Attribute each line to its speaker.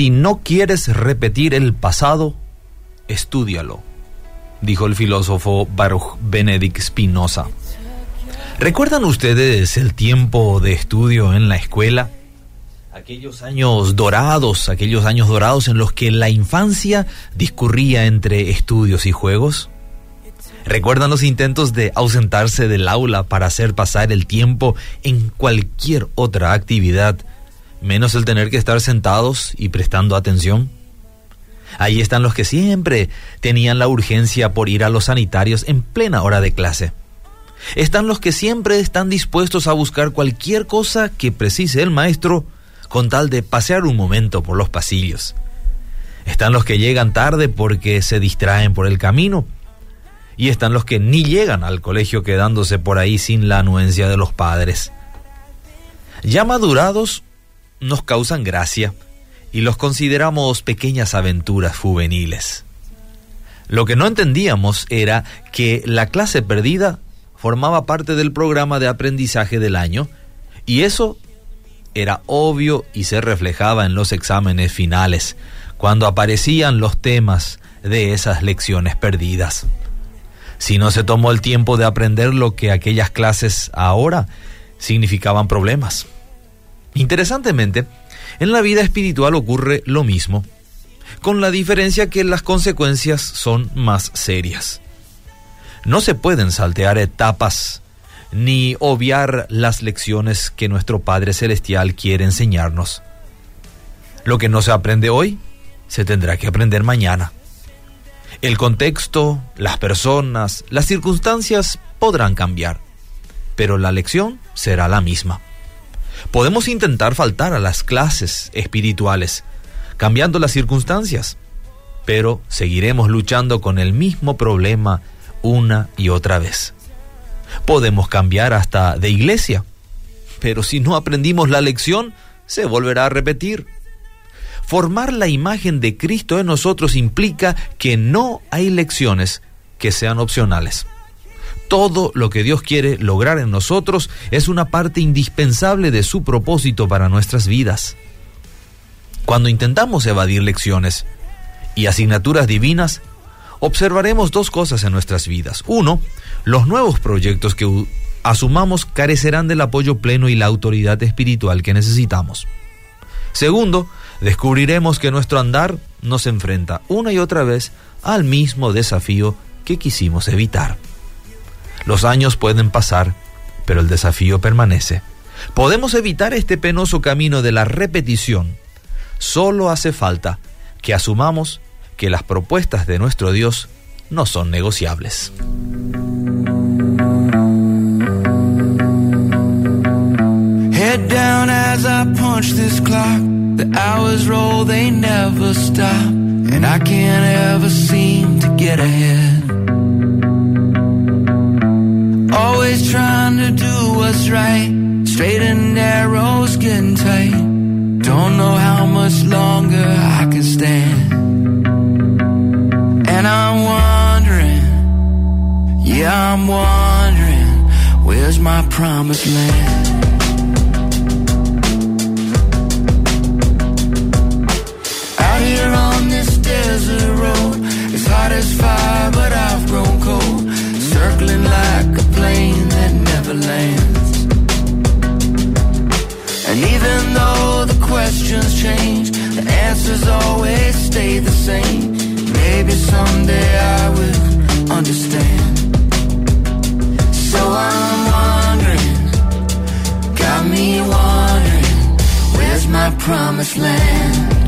Speaker 1: Si no quieres repetir el pasado, estúdialo, dijo el filósofo Baruch Benedict Spinoza. ¿Recuerdan ustedes el tiempo de estudio en la escuela? Aquellos años dorados, aquellos años dorados en los que la infancia discurría entre estudios y juegos. ¿Recuerdan los intentos de ausentarse del aula para hacer pasar el tiempo en cualquier otra actividad, menos el tener que estar sentados y prestando atención? Ahí están los que siempre tenían la urgencia por ir a los sanitarios en plena hora de clase. Están los que siempre están dispuestos a buscar cualquier cosa que precise el maestro con tal de pasear un momento por los pasillos. Están los que llegan tarde porque se distraen por el camino. Y están los que ni llegan al colegio quedándose por ahí sin la anuencia de los padres. Ya madurados nos causan gracia y los consideramos pequeñas aventuras juveniles. Lo que no entendíamos era que la clase perdida formaba parte del programa de aprendizaje del año y eso era obvio y se reflejaba en los exámenes finales, cuando aparecían los temas de esas lecciones perdidas. Si no se tomó el tiempo de aprender lo que aquellas clases ahora significaban problemas. Interesantemente, en la vida espiritual ocurre lo mismo, con la diferencia que las consecuencias son más serias. No se pueden saltear etapas ni obviar las lecciones que nuestro Padre Celestial quiere enseñarnos. Lo que no se aprende hoy, se tendrá que aprender mañana. El contexto, las personas, las circunstancias podrán cambiar, pero la lección será la misma. Podemos intentar faltar a las clases espirituales, cambiando las circunstancias, pero seguiremos luchando con el mismo problema una y otra vez. Podemos cambiar hasta de iglesia, pero si no aprendimos la lección, se volverá a repetir. Formar la imagen de Cristo en nosotros implica que no hay lecciones que sean opcionales. Todo lo que Dios quiere lograr en nosotros es una parte indispensable de su propósito para nuestras vidas. Cuando intentamos evadir lecciones y asignaturas divinas, observaremos dos cosas en nuestras vidas. Uno, los nuevos proyectos que asumamos carecerán del apoyo pleno y la autoridad espiritual que necesitamos. Segundo, descubriremos que nuestro andar nos enfrenta una y otra vez al mismo desafío que quisimos evitar. Los años pueden pasar, pero el desafío permanece. Podemos evitar este penoso camino de la repetición. Solo hace falta que asumamos que las propuestas de nuestro Dios no son negociables.
Speaker 2: Head down as I punch this clock. The hours roll, they never stop. And I can't ever seem to get ahead. Right. Straight and narrows getting tight. Don't know how much longer I can stand. And I'm wondering, yeah, I'm wondering, where's my promised land? Out here on this desert road, it's hot as fire, though the questions change, the answers always stay the same. Maybe someday I will understand. So I'm wondering, got me wondering, where's my promised land?